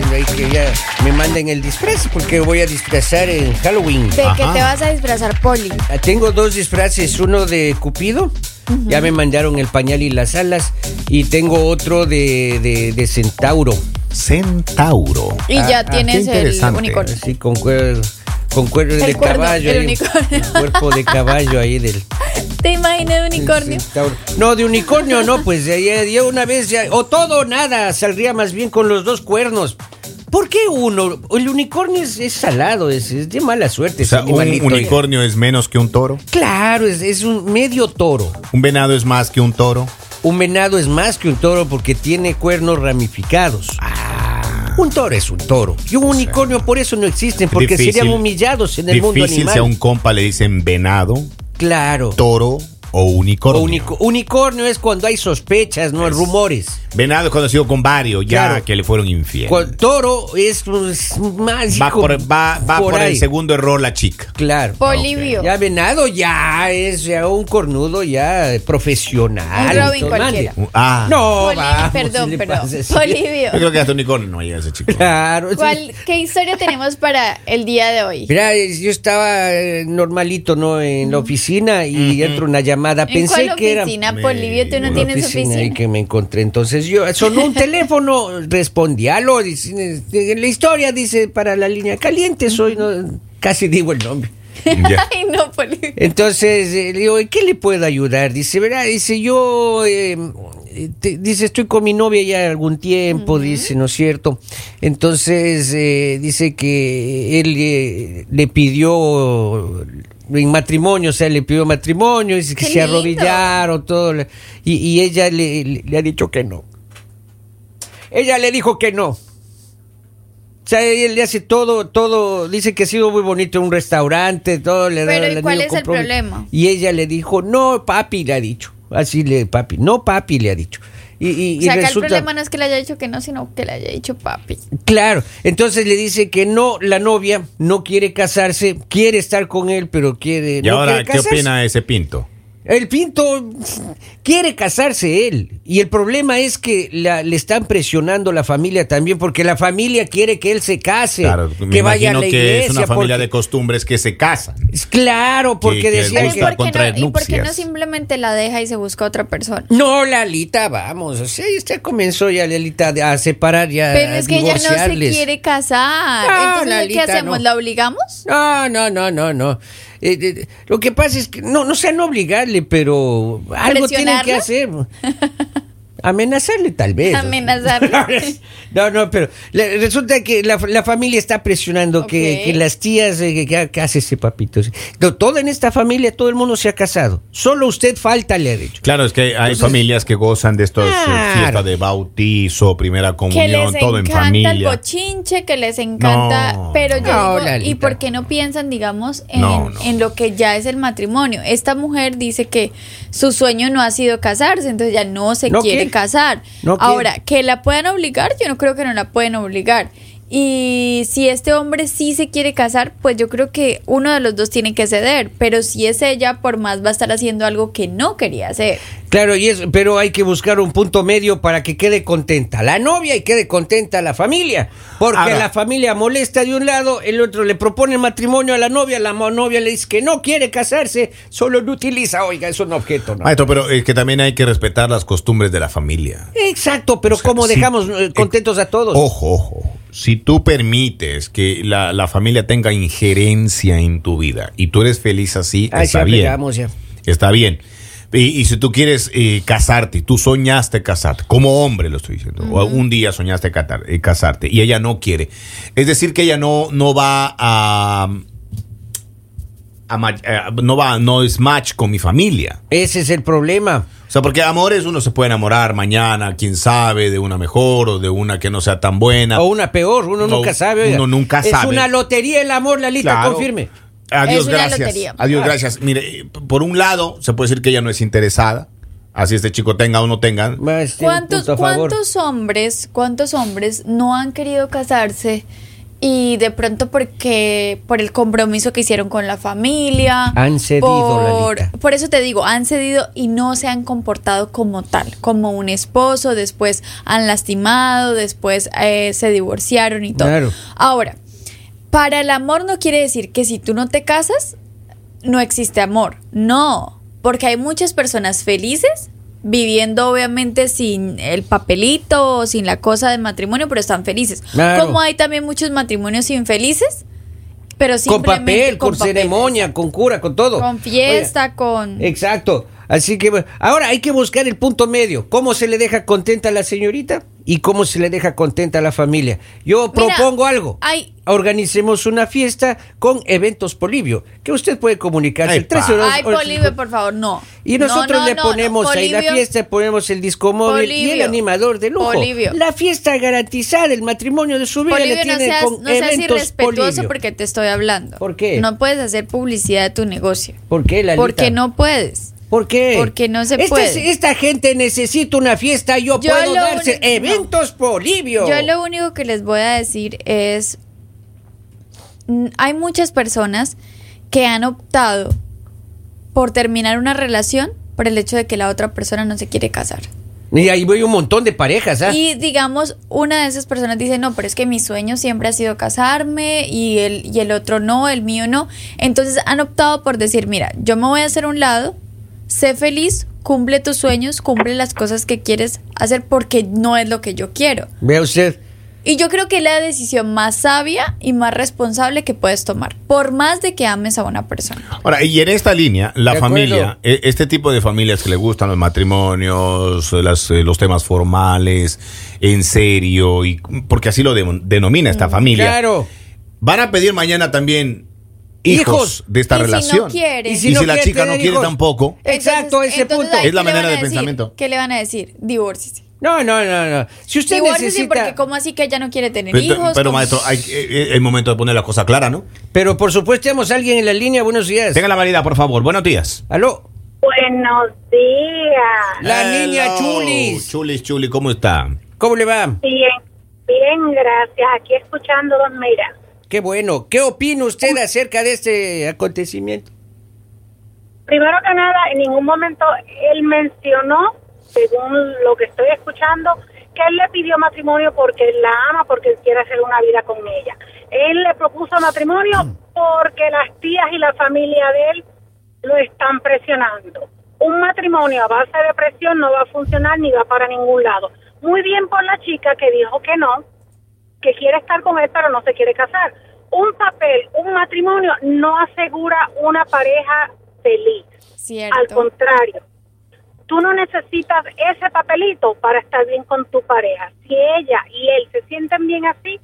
diciendo ahí que ya me manden el disfraz porque voy a disfrazar en Halloween. ¿De qué Ajá. te vas a disfrazar, Poli? Ah, Tengo dos disfraces, uno de Cupido, ya me mandaron el pañal y las alas, y tengo otro de, de, de Centauro, Centauro. Y Ah, ya ah, tienes qué el unicornio. así con cuero, con cuero El de cuerno, caballo, el ahí, unicornio. el cuerpo de caballo ahí del ¿Te imaginas de unicornio? No, de unicornio no, pues ya, ya- ya una vez ya, o todo o nada, saldría más bien con los dos cuernos. ¿Por qué uno? El unicornio es, es salado, es, es de mala suerte. O sea, un unicornio es menos que un toro. Claro, es, es un medio toro. Un venado es más que un toro. Un venado es más que un toro porque tiene cuernos ramificados. Ah. Un toro es un toro. Y un unicornio por eso no existen, porque Difícil- serían humillados en el mundo Difícil animal. si a un compa le dicen venado, Claro. toro o O unicornio. unico- unicornio es cuando hay sospechas, no Es- rumores. venado es conocido con varios, ya Claro. que le fueron infiel. Cu- toro es pues, más. Va por, va, va por, ahí. el segundo error la chica. Claro. Polivio. Ya venado ya es ya un cornudo ya profesional. Un Robin Entonces, cualquiera. mande. Ah, No, Poli- vamos, perdón, si perdón. Polivio. yo creo que hasta unicornio no llega ese chico. Claro. ¿Cuál, ¿Qué historia tenemos para el día de hoy? Mira, yo estaba eh, normalito, ¿no? En la oficina y entra una llamada. ¿En Pensé cuál que era. oficina, Polivio? ¿Tú no una tienes oficina ahí oficina? que me encontré. Entonces yo, sonó un teléfono, respondí, aló, dice, en la historia dice, para la línea caliente soy, no, casi digo el nombre. Ya. Ay, no, Polivio. Entonces eh, le digo, ¿en qué le puedo ayudar? Dice, verá, dice, yo, eh, te- dice, estoy con mi novia ya algún tiempo, dice, ¿no es cierto? Entonces, eh, dice que él eh, le pidió en matrimonio, o sea, le pidió matrimonio, dice que Qué se lindo. arrodillaron, todo, le- y, y ella le, le- le ha dicho que no. Ella le dijo que no. O sea, él le hace todo, todo, dice que ha sido muy bonito un restaurante, todo le da Pero, el ¿y cuál anillo es el problema? Y ella le dijo, no, papi, le ha dicho. Así le, papi, no, papi, le ha dicho. Y, y- O y sea, acá el resulta, problema no es que le haya dicho que no, sino que le haya dicho papi. claro, entonces le dice que no, la novia no quiere casarse, quiere estar con él, pero quiere. Y no ahora, quiere ¿qué opina ese pinto? El Pinto quiere casarse él. Y el problema es que la- le están presionando la familia también, porque la familia quiere que él se case, Claro, que vaya a la que iglesia. es una familia porque- de costumbres que se casan. Claro, porque que decían les que... gusta ¿Y por, qué no, ¿Y por qué no simplemente la deja y se busca otra persona? No, Lalita, vamos. O sea, ya comenzó ya Lalita a separar, ya Pero a es que ella no se quiere casar. No, Entonces, ¿qué hacemos? no. ¿La obligamos? No, no, no, no, no. Eh, eh, lo que pasa es que no, no sean obligarle, pero algo tienen que hacer. Amenazarle tal vez. Amenazarle. No, no, pero le- resulta que la, la familia está presionando que, que las tías, eh, que, que- que hace ese papito. No, todo en esta familia, todo el mundo se ha casado. Solo usted falta, le ha dicho. Claro, es que hay familias que gozan de estos eh, Claro. fiestas de bautizo, primera que comunión, les todo en encanta el familia. bochinche, que les encanta, No, pero yo no, digo. ¿y por qué no piensan, digamos, en, No, no. en lo que ya es el matrimonio? Esta mujer dice que su sueño no ha sido casarse, entonces ya no se No quiere quiere. Casar. No. Ahora, que la puedan obligar, yo no creo que no la pueden obligar. Y si este hombre sí se quiere casar, pues yo creo que uno de los dos tiene que ceder, pero si es ella, por más va a estar haciendo algo que no quería hacer. Claro, y es, pero hay que buscar un punto medio para que quede contenta la novia y quede contenta la familia. Porque Ahora- la familia molesta de un lado, el otro le propone matrimonio a la novia, la novia le dice que no quiere casarse, solo lo utiliza, oiga, es un objeto. ¿no? Maestro, pero es que también hay que respetar las costumbres de la familia. Exacto, pero ¿cómo sí, dejamos eh, contentos a todos? Ojo, ojo. Si tú permites que la, la familia tenga injerencia en tu vida y tú eres feliz así, Ay, está bien. Está bien. Y, y si tú quieres eh, casarte, tú soñaste casarte, como hombre lo estoy diciendo, o un día soñaste catar- eh, casarte y ella no quiere. Es decir, que ella no, no va a, a eh, no va, no es match con mi familia. Ese es el problema. O sea, porque amores uno se puede enamorar mañana, quién sabe, de una mejor o de una que no sea tan buena. O una peor, uno No, nunca sabe. oiga. uno nunca es sabe. una lotería el amor, la lista Claro. confirme. Adiós, Es una gracias. lotería. Adiós, gracias. Mire, por un lado, se puede decir que ella no es interesada. Así este chico tenga o no tenga. ¿Cuántos. ¿Cuántos hombres, cuántos hombres no han querido casarse y de pronto porque por el compromiso que hicieron con la familia Han cedido, por, Lalita. por eso te digo han cedido y no se han comportado como tal como un esposo después han lastimado después eh, se divorciaron y todo Claro. ahora para el amor no quiere decir que si tú no te casas no existe amor no porque hay muchas personas felices viviendo obviamente sin el papelito o sin la cosa del matrimonio, pero están felices. Claro. Como hay también muchos matrimonios infelices, pero Con papel, con, ceremonia, con cura, con todo. con fiesta, con... Exacto. Así que ahora hay que buscar el punto medio. ¿Cómo se le deja contenta a la señorita y cómo se le deja contenta a la familia? Yo Mira, propongo algo. hay- Organicemos una fiesta con eventos Polivio, que usted puede comunicarse. Ay, el 13 pa. horas- Ay, Polivio, por favor, no. Y No, nosotros no, le no, ponemos no. ahí la fiesta, ponemos el disco móvil y el animador de lujo. Polibio. La fiesta garantizada, el matrimonio de su vida le no tiene seas, con no seas eventos irrespetuoso porque te estoy hablando. ¿Por qué? No puedes hacer publicidad de tu negocio. ¿Por qué, Lalita? Porque no puedes. ¿Por qué? Porque no se Esta, puede. Esta gente necesita una fiesta, yo, Yo puedo darse eventos Polibio. Yo lo único que les voy a decir es, hay muchas personas que han optado por terminar una relación por el hecho de que la otra persona no se quiere casar. Y ahí voy un montón de parejas, ¿ah? Y digamos, una de esas personas dice, no, pero es que mi sueño siempre ha sido casarme y el, y el otro no, el mío no. Entonces han optado por decir, mira, yo me voy a hacer un lado, sé feliz, cumple tus sueños, cumple las cosas que quieres hacer porque no es lo que yo quiero. Vea usted. Y yo creo que es la decisión más sabia y más responsable que puedes tomar, por más de que ames a una persona. Ahora, y en esta línea, la acuerdo. familia, e- este tipo de familias que le gustan los matrimonios, las, eh, los temas formales, en serio, y porque así lo de- denomina esta familia, Claro. van a pedir mañana también hijos, de esta Y si no relación. quiere. y Y si, no la chica no quiere hijos. tampoco, Exacto, ese entonces, punto. Es la ¿qué le manera de pensamiento. ¿Qué le van a decir? Divórciese. No, no, no, no. Si usted Divórciese necesita... porque como así que ella no quiere tener pero, hijos. pero, ¿Cómo? maestro, hay, eh, eh, el momento de poner la cosa clara, ¿no? Pero por supuesto tenemos a alguien en la línea. Buenos días. Tenga la validad, por favor. Buenos días. Aló. Buenos días. La Hello. niña Chulis. Chulis, Chulis, ¿cómo está? ¿Cómo le va? Bien, bien, gracias. Aquí escuchando, don Mira. Qué bueno. ¿Qué opina usted acerca de este acontecimiento? Primero que nada, en ningún momento él mencionó, según lo que estoy escuchando, que él le pidió matrimonio porque la ama, porque él quiere hacer una vida con ella. Él le propuso matrimonio porque las tías y la familia de él lo están presionando. Un matrimonio a base de presión no va a funcionar ni va para ningún lado. Muy bien por la chica que dijo que no, que quiere estar con él pero no se quiere casar. Un papel, un matrimonio no asegura una pareja feliz. Cierto. Al contrario, tú no necesitas ese papelito para estar bien con tu pareja. Si ella y él se sienten bien así,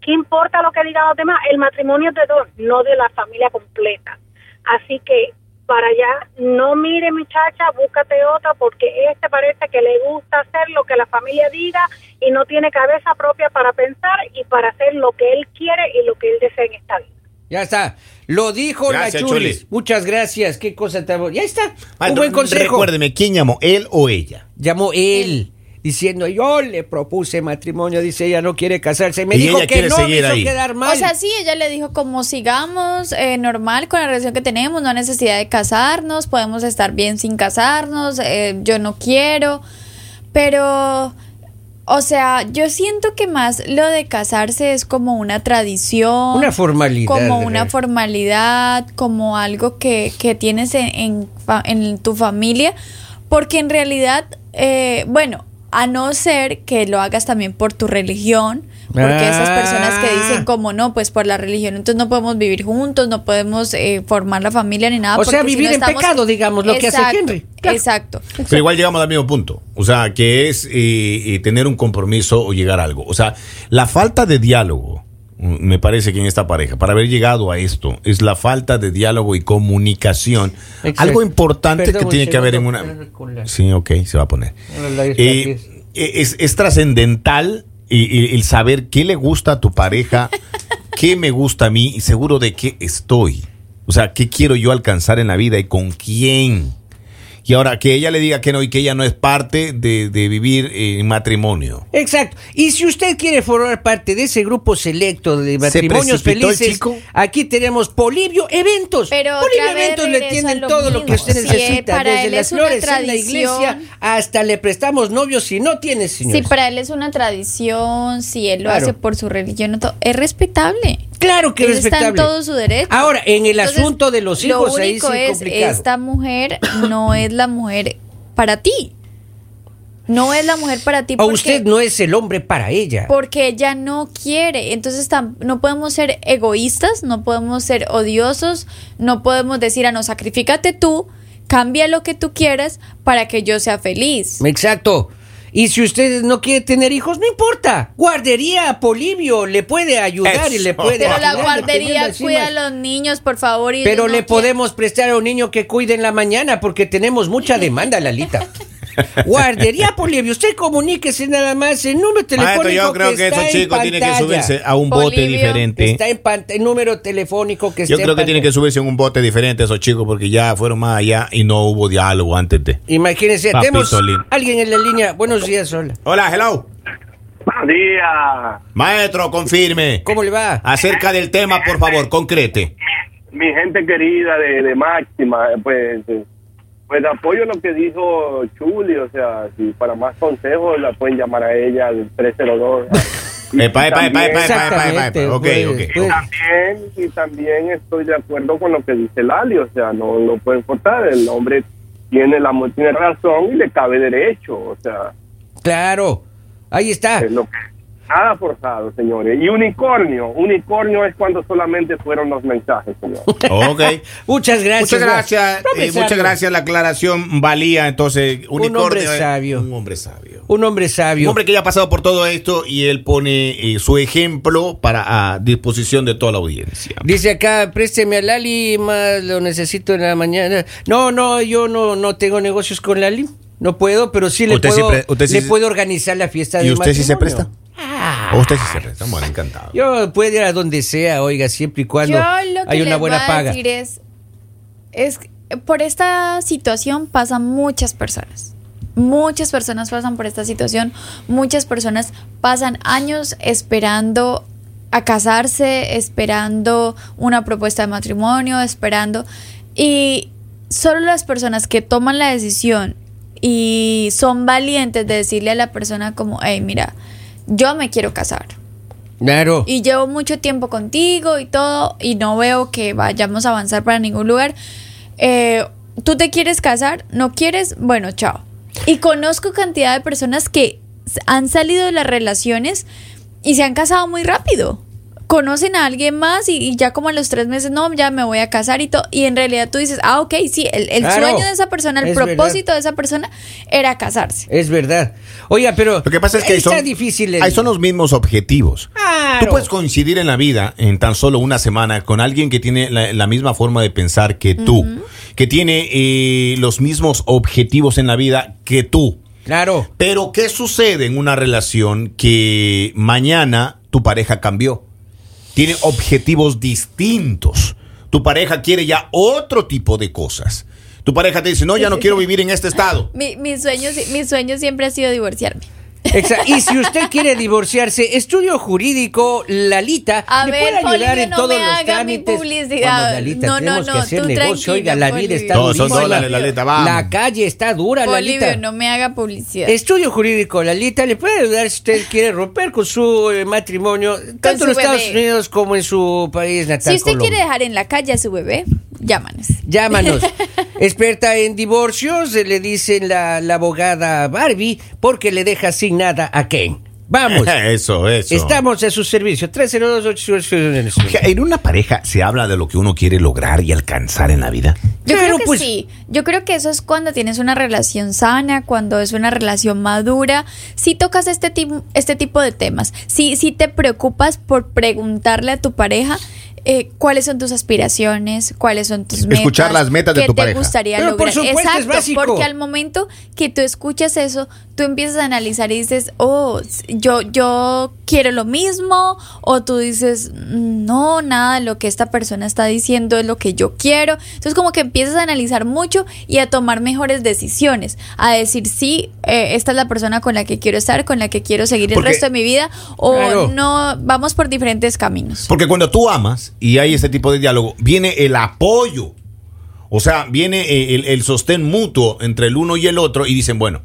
¿qué importa lo que digan los demás? El matrimonio es de dos, no de la familia completa. Así que para allá, no mire muchacha, búscate otra porque este parece que le gusta hacer lo que la familia diga y no tiene cabeza propia para pensar y para hacer lo que él quiere y lo que él desea en esta vida. Ya está. Lo dijo Gracias, la Chulis. Chulis. Muchas gracias. Qué cosa tan... Ya está. Un buen consejo. Recuérdeme, ¿quién llamó? ¿Él o ella? Llamó él diciendo, yo le propuse matrimonio. Dice, ella no quiere casarse. Me Y dijo que quiere no, me hizo ahí. quedar mal. O sea, sí, ella le dijo como sigamos eh, normal con la relación que tenemos, no hay necesidad de casarnos, podemos estar bien sin casarnos, eh, yo no quiero, pero, o sea, yo siento que más lo de casarse es como una tradición, Una formalidad. como una formalidad, como algo que, que tienes en, en, fa- en tu familia, porque en realidad, eh, bueno, a no ser que lo hagas también por tu religión, porque esas personas que dicen Ah. como no, pues por la religión, entonces no podemos vivir juntos, no podemos eh, formar la familia ni nada. O sea, si vivir no en estamos- pecado, digamos, lo que hace Exacto, Henry. Claro. Exacto. Pero igual llegamos al mismo punto. O sea, que es eh, eh, tener un compromiso o llegar a algo. O sea, la falta de diálogo, me parece que en esta pareja, para haber llegado a esto, es la falta de diálogo y comunicación. Exacto. Algo importante Perdón, que tiene que haber en una... Sí, ok, se va a poner. La- Eh, es es trascendental y- y- el saber qué le gusta a tu pareja, qué me gusta a mí y seguro de qué estoy. O sea, qué quiero yo alcanzar en la vida y con quién. Y ahora que ella le diga que no y que ella no es parte de, de vivir en matrimonio. Exacto. Y si usted quiere formar parte de ese grupo selecto de matrimonios felices, aquí tenemos Polibio Eventos. Pero Polibio Eventos le tienen lo todo lo que usted Sí, necesita, para desde él las es una flores en la iglesia hasta le prestamos novios si no tiene, señor. Si para él es una tradición, si él lo Claro. hace por su religión, es respetable. Claro que es está en todo su derecho. Ahora, en el Entonces, asunto de los hijos, lo ahí único sí es, complicado. esta mujer no es la mujer para ti. No es la mujer para ti O porque, usted no es el hombre para ella. porque ella no quiere. Entonces no podemos ser egoístas, no podemos ser odiosos, no podemos decir, ah, no, sacrifícate tú, cambia lo que tú quieras para que yo sea feliz. Exacto. Y si usted no quiere tener hijos, no importa. Guardería Polibio le puede ayudar y le puede Pero la ayudar, guardería cuida a los niños, por favor. Y Pero no le podemos prestar a un niño que cuide en la mañana porque tenemos mucha demanda, Lalita. Guardería Polibio, usted comuníquese nada más el número telefónico Maestro, yo creo que, en chicos tienen que pantalla. subirse a un bote diferente. Está en pantalla, el número telefónico que está Yo en creo que tienen que subirse en un bote diferente esos chicos porque ya fueron más allá y no hubo diálogo antes de. Imagínense, tenemos alguien en la línea. Buenos días, hola. Hola, hello. Buenos días. Maestro, confirme. ¿Cómo le va? Acerca del tema, por favor, concrete. Mi gente querida de, de Máxima, pues, eh, pues apoyo lo que dijo Chuli, o sea, si para más consejos la pueden llamar a ella al 302. Epa, epa, epa, epa, epa. Ok, pues, ok. pues. También, y también estoy de acuerdo con lo que dice Lali, o sea, no lo pueden cortar, el hombre tiene la tiene razón y le cabe derecho, o sea, Claro, ahí está. es lo que nada forzado, señores. Y unicornio, unicornio es cuando solamente fueron los mensajes, señor. Ok. Muchas gracias. Muchas gracias, eh, muchas gracias. La aclaración valía entonces unicornio. hombre eh, sabio. Un hombre sabio. Un hombre Un sabio. hombre que ya ha pasado por todo esto y él pone eh, su ejemplo para a disposición de toda la audiencia. Dice acá, présteme a Lali, más lo necesito en la mañana. No, no, yo no, no tengo negocios con Lali. No puedo, pero sí le ¿Usted sí puedo, sí le se- puedo organizar la fiesta de ¿Y usted sí se matrimonio. presta? Ah, ¿O usted sí se? Bueno, encantado. yo puedo ir a donde sea, oiga, siempre y cuando Yo lo que hay una les buena voy a paga. decir es, es que por esta situación pasan muchas personas. Muchas personas pasan por esta situación. Muchas personas pasan años esperando a casarse, esperando una propuesta de matrimonio, esperando. Y solo las personas que toman la decisión y son valientes de decirle a la persona como, hey, mira, yo me quiero casar Claro. y llevo mucho tiempo contigo y todo y no veo que vayamos a avanzar para ningún lugar. Eh, ¿Tú te quieres casar? ¿No quieres? Bueno, chao. Y conozco cantidad de personas que han salido de las relaciones y se han casado muy rápido. Conocen a alguien más y, y ya como a los tres meses, no, ya me voy a casar y todo. Y en realidad tú dices, ah, ok, sí, el, el Claro, sueño de esa persona, el es propósito de esa persona era casarse. Es verdad. Oiga, pero Lo que pasa es que ahí son, difícil. el- ahí son los mismos objetivos. Claro. Tú puedes coincidir en la vida en tan solo una semana con alguien que tiene la, la misma forma de pensar que tú, que tiene eh, los mismos objetivos en la vida que tú. Claro. Pero ¿qué sucede en una relación que mañana tu pareja cambió? Tiene objetivos distintos. Tu pareja quiere ya otro tipo de cosas. Tu pareja te dice, no, ya no quiero vivir en este estado. Mi, mi, sueño, mi sueño siempre ha sido divorciarme. Exa- Y si usted quiere divorciarse, estudio jurídico Lalita A le ver, puede ayudar Polibio, en no todos me los haga mi trámites. publicidad. Vamos, Lalita, No, no, tenemos que no, hacer tú negocio. Oiga, la vida Polibio. está Todos son durísima. dólares, Lalita, vamos. La calle está dura, Bolivio, Lalita. no me haga publicidad. Estudio jurídico Lalita le puede ayudar si usted quiere romper con su eh, matrimonio, tanto en Estados bebé. Unidos como en su país natal. si usted Colombia. quiere dejar en la calle a su bebé, llámanos. Llámanos. Experta en divorcios, eh, le dicen la, la abogada Barbie, porque le deja sin nada a Ken. Vamos. Eso, eso. Estamos a su servicio. 302 Oiga, En una pareja se habla de lo que uno quiere lograr y alcanzar en la vida. Yo Claro, creo que pues. sí. Yo creo que eso es cuando tienes una relación sana, cuando es una relación madura. Si tocas este, este tipo de temas, si, si te preocupas por preguntarle a tu pareja eh, cuáles son tus aspiraciones, cuáles son tus metas. Escuchar las metas de qué tu te pareja. gustaría Pero por lograr. supuesto, es Exacto, básico. porque al momento que tú escuchas eso, tú empiezas a analizar y dices, oh, yo, yo quiero lo mismo, o tú dices, no, nada, lo que esta persona está diciendo es lo que yo quiero. Entonces como que empiezas a analizar mucho y a tomar mejores decisiones, a decir, sí, eh, esta es la persona con la que quiero estar, con la que quiero seguir el resto de mi vida, o Claro. no, vamos por diferentes caminos. Porque cuando tú amas y hay ese tipo de diálogo, viene el apoyo. O sea, viene eh, el, el sostén mutuo entre el uno y el otro y dicen, bueno,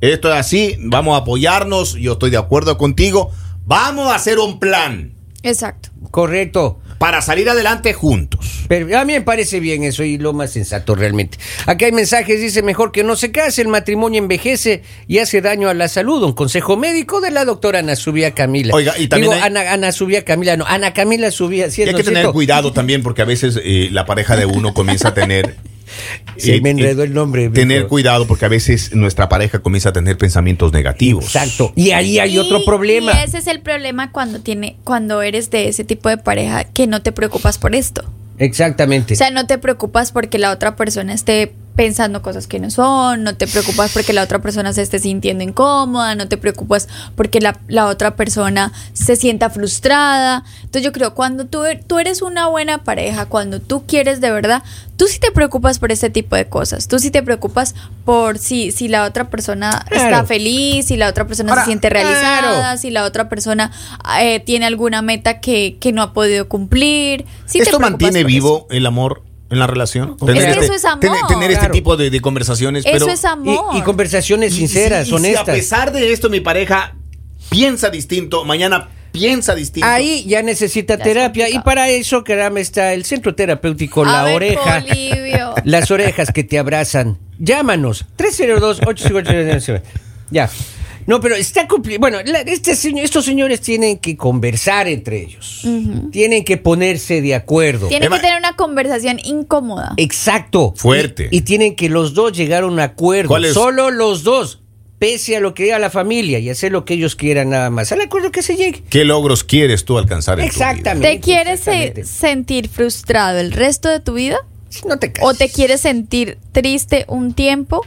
esto es así, vamos a apoyarnos, yo estoy de acuerdo contigo, vamos a hacer un plan Exacto. Correcto. para salir adelante juntos. Pero a mí me parece bien eso y lo más sensato realmente. Aquí hay mensajes, dice mejor que no se case, el matrimonio envejece y hace daño a la salud. Un consejo médico de la doctora Ana Subía Camila. Oiga, y también Digo, hay- Ana, Ana Subía Camila, no, Ana Camila Subía. sí, Y hay ¿no que tener cierto? cuidado también porque a veces eh, la pareja de uno comienza a tener... Eh, me enredó el nombre. Tener cuidado porque a veces nuestra pareja comienza a tener pensamientos negativos. Exacto. Y ahí hay otro problema. Y ese es el problema cuando tiene, cuando eres de ese tipo de pareja que no te preocupas por esto. Exactamente. O sea, no te preocupas porque la otra persona esté pensando cosas que no son, no te preocupas porque la otra persona se esté sintiendo incómoda, no te preocupas porque la, la otra persona se sienta frustrada. Entonces yo creo, cuando tú, tú eres una buena pareja, cuando tú quieres de verdad, tú sí te preocupas por este tipo de cosas, tú sí te preocupas por si, si la otra persona Claro. está feliz, si la otra persona Ahora, se siente realizada, claro. si la otra persona eh, tiene alguna meta que, que no ha podido cumplir. Sí ¿Esto mantiene vivo el amor en la relación? Es que eso es amor. Tener, tener este Claro. tipo de, de conversaciones. Eso pero, es amor. Y, y conversaciones sinceras, y y si honestas. a pesar de esto, mi pareja piensa distinto, mañana piensa distinto. Ahí ya necesita Ya terapia y para eso, caramba, está el centro terapéutico A La ver, Oreja. Las orejas que te abrazan. Llámanos. 302-858. Ya. No, pero está complicado. Bueno, la- este estos señores tienen que conversar entre ellos. Tienen que ponerse de acuerdo. Tiene Emma- que tener una conversación incómoda. Exacto. Fuerte. Y, y tienen que los dos llegar a un acuerdo. ¿Cuál es? Solo los dos. Pese a lo que diga la familia y hacer lo que ellos quieran nada más. Al acuerdo que se llegue. ¿Qué logros quieres tú alcanzar en tu vida? Exactamente. ¿Te quieres exactamente. sentir frustrado el resto de tu vida? No te cases. ¿O te quieres sentir triste un tiempo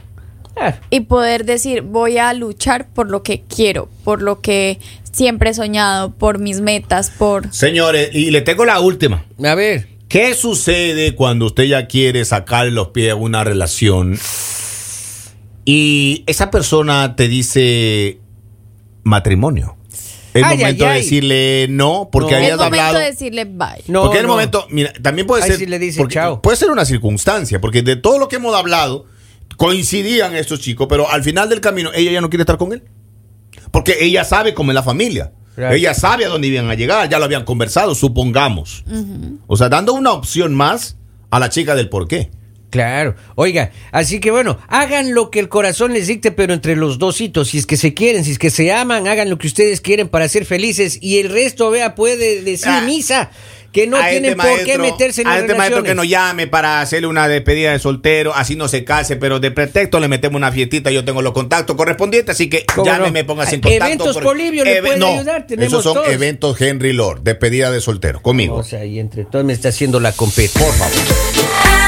Y poder decir voy a luchar por lo que quiero, por lo que siempre he soñado, por mis metas, por... Señores, y le tengo la última. a ver. ¿Qué sucede cuando usted ya quiere sacar los pies a una relación y esa persona te dice matrimonio? Es Ay, momento ay, de ay. decirle no, porque No. es habías momento hablado. de decirle bye. No, porque en el momento, mira, también puede ser. sí le dice porque chao. Puede ser una circunstancia, porque de todo lo que hemos hablado, coincidían estos chicos, pero al final del camino, ella ya no quiere estar con él. Porque ella sabe cómo es la familia. Ella sabe a dónde iban a llegar, ya lo habían conversado, supongamos. O sea, dando una opción más a la chica del por qué. Claro. Oiga, así que bueno, hagan lo que el corazón les dicte, pero entre los dos hitos. Si es que se quieren, si es que se aman, hagan lo que ustedes quieren para ser felices. Y el resto, vea, puede decir Ah. misa que no A tienen este por qué meterse en A las este maestro que nos llame para hacerle una despedida de soltero, así no se case, pero de pretexto le metemos una fiestita, yo tengo los contactos correspondientes, así que ¿Cómo llámeme, no? póngase en Ah, contacto. Eventos Polibio le pueden ayudar, tenemos esos son todos. eventos Henry Lord, despedida de soltero, conmigo. O sea, y entre todos me está haciendo la competa. Por favor.